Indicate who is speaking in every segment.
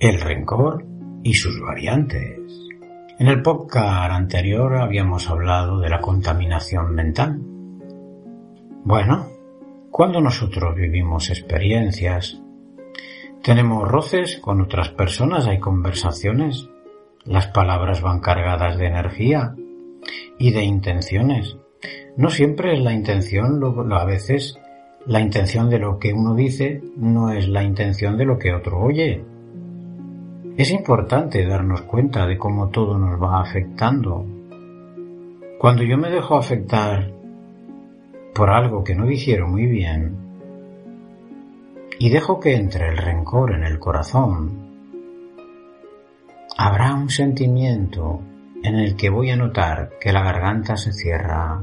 Speaker 1: El rencor y sus variantes. En el podcast anterior habíamos hablado de la contaminación mental. Bueno, cuando nosotros vivimos experiencias, tenemos roces con otras personas, hay conversaciones, las palabras van cargadas de energía y de intenciones. No siempre es la intención, a veces la intención de lo que uno dice no es la intención de lo que otro oye. Es importante darnos cuenta de cómo todo nos va afectando. Cuando yo me dejo afectar por algo que no dijeron muy bien y dejo que entre el rencor en el corazón, habrá un sentimiento en el que voy a notar que la garganta se cierra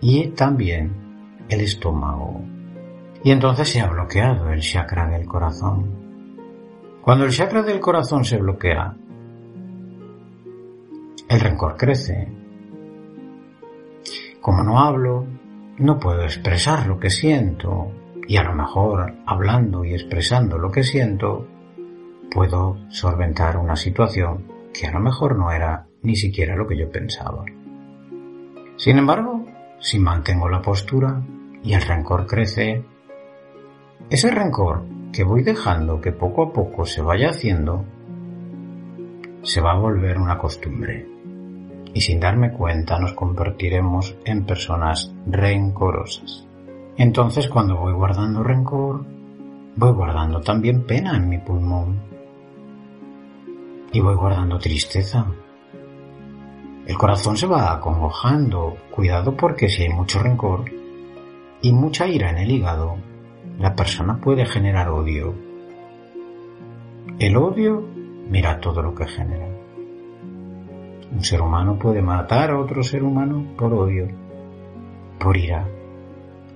Speaker 1: y también el estómago. Y entonces se ha bloqueado el chakra del corazón. Cuando el chakra del corazón se bloquea, el rencor crece. Como no hablo, no puedo expresar lo que siento y a lo mejor hablando y expresando lo que siento, puedo solventar una situación que a lo mejor no era ni siquiera lo que yo pensaba. Sin embargo, si mantengo la postura y el rencor crece, ese rencor que voy dejando que poco a poco se vaya haciendo, se va a volver una costumbre. Y sin darme cuenta nos convertiremos en personas rencorosas. Entonces cuando voy guardando rencor, voy guardando también pena en mi pulmón. Y voy guardando tristeza. El corazón se va acongojando. Cuidado porque si hay mucho rencor y mucha ira en el hígado, la persona puede generar odio. El odio, mira todo lo que genera. Un ser humano puede matar a otro ser humano por odio, por ira,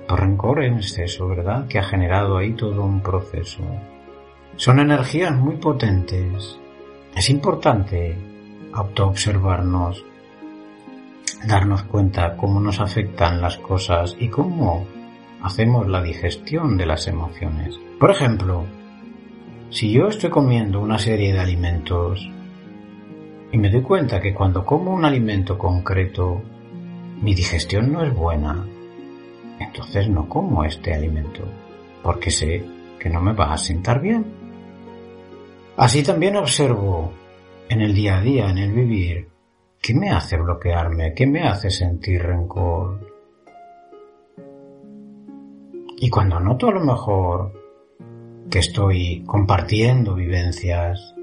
Speaker 1: por rencor en exceso, ¿verdad? Que ha generado ahí todo un proceso. Son energías muy potentes. Es importante autoobservarnos, darnos cuenta cómo nos afectan las cosas y cómo hacemos la digestión de las emociones. Por ejemplo, si yo estoy comiendo una serie de alimentos y me doy cuenta que cuando como un alimento concreto mi digestión no es buena, entonces no como este alimento, porque sé que no me va a sentar bien. Así también observo en el día a día, en el vivir, qué me hace bloquearme, qué me hace sentir rencor, y cuando noto a lo mejor que estoy compartiendo vivencias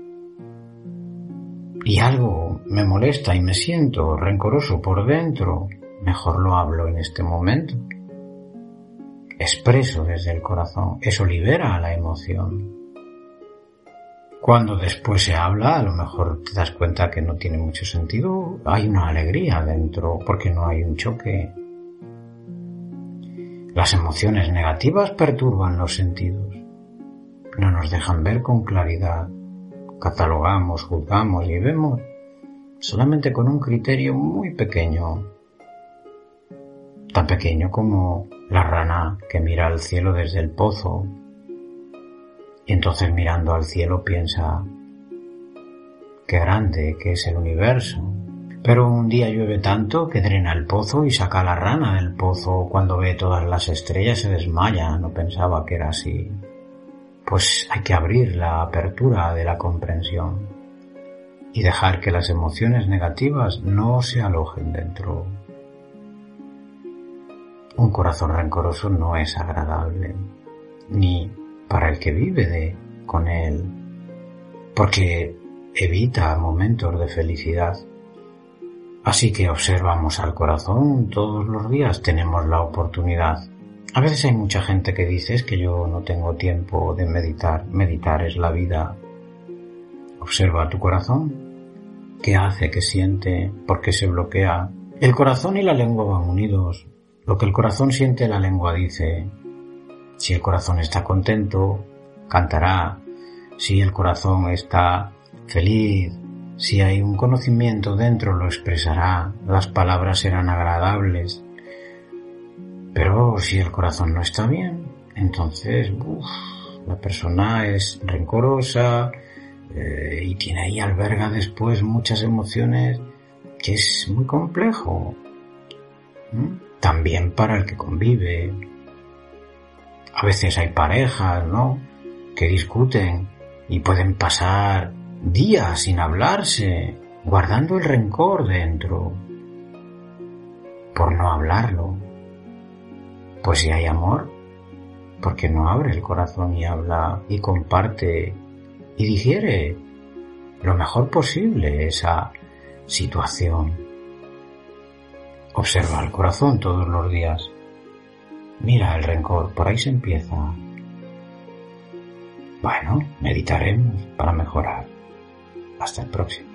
Speaker 1: y algo me molesta y me siento rencoroso por dentro, mejor lo hablo en este momento. Expreso desde el corazón. Eso libera la emoción. Cuando después se habla, a lo mejor te das cuenta que no tiene mucho sentido. Hay una alegría dentro porque no hay un choque las emociones negativas perturban los sentidos, no nos dejan ver con claridad, catalogamos, juzgamos y vemos solamente con un criterio muy pequeño, tan pequeño como la rana que mira al cielo desde el pozo. Y entonces mirando al cielo piensa qué grande que es el universo, pero un día llueve tanto que drena el pozo y saca la rana del pozo. Cuando ve todas las estrellas se desmaya. No pensaba que era así. Pues hay que abrir la apertura de la comprensión y dejar que las emociones negativas no se alojen dentro. Un corazón rencoroso no es agradable, ni para el que vive de con él, porque evita momentos de felicidad Así que observamos al corazón todos los días, tenemos la oportunidad. A veces hay mucha gente que dice es que yo no tengo tiempo de meditar. Meditar es la vida. Observa tu corazón. ¿Qué hace? ¿Qué siente? ¿Por qué se bloquea? El corazón y la lengua van unidos. Lo que el corazón siente, la lengua dice. Si el corazón está contento, cantará. Si el corazón está feliz, si hay un conocimiento dentro, lo expresará. Las palabras serán agradables. Pero si el corazón no está bien, entonces la persona es rencorosa eh, y tiene ahí alberga después muchas emociones que es muy complejo. También para el que convive. A veces hay parejas, ¿no? Que discuten y pueden pasar días sin hablarse, guardando el rencor dentro, por no hablarlo. Pues si hay amor, ¿por qué no abre el corazón y habla y comparte y digiere lo mejor posible esa situación? Observa el corazón todos los días. Mira el rencor, por ahí se empieza. Bueno, meditaremos para mejorar. Hasta el próximo.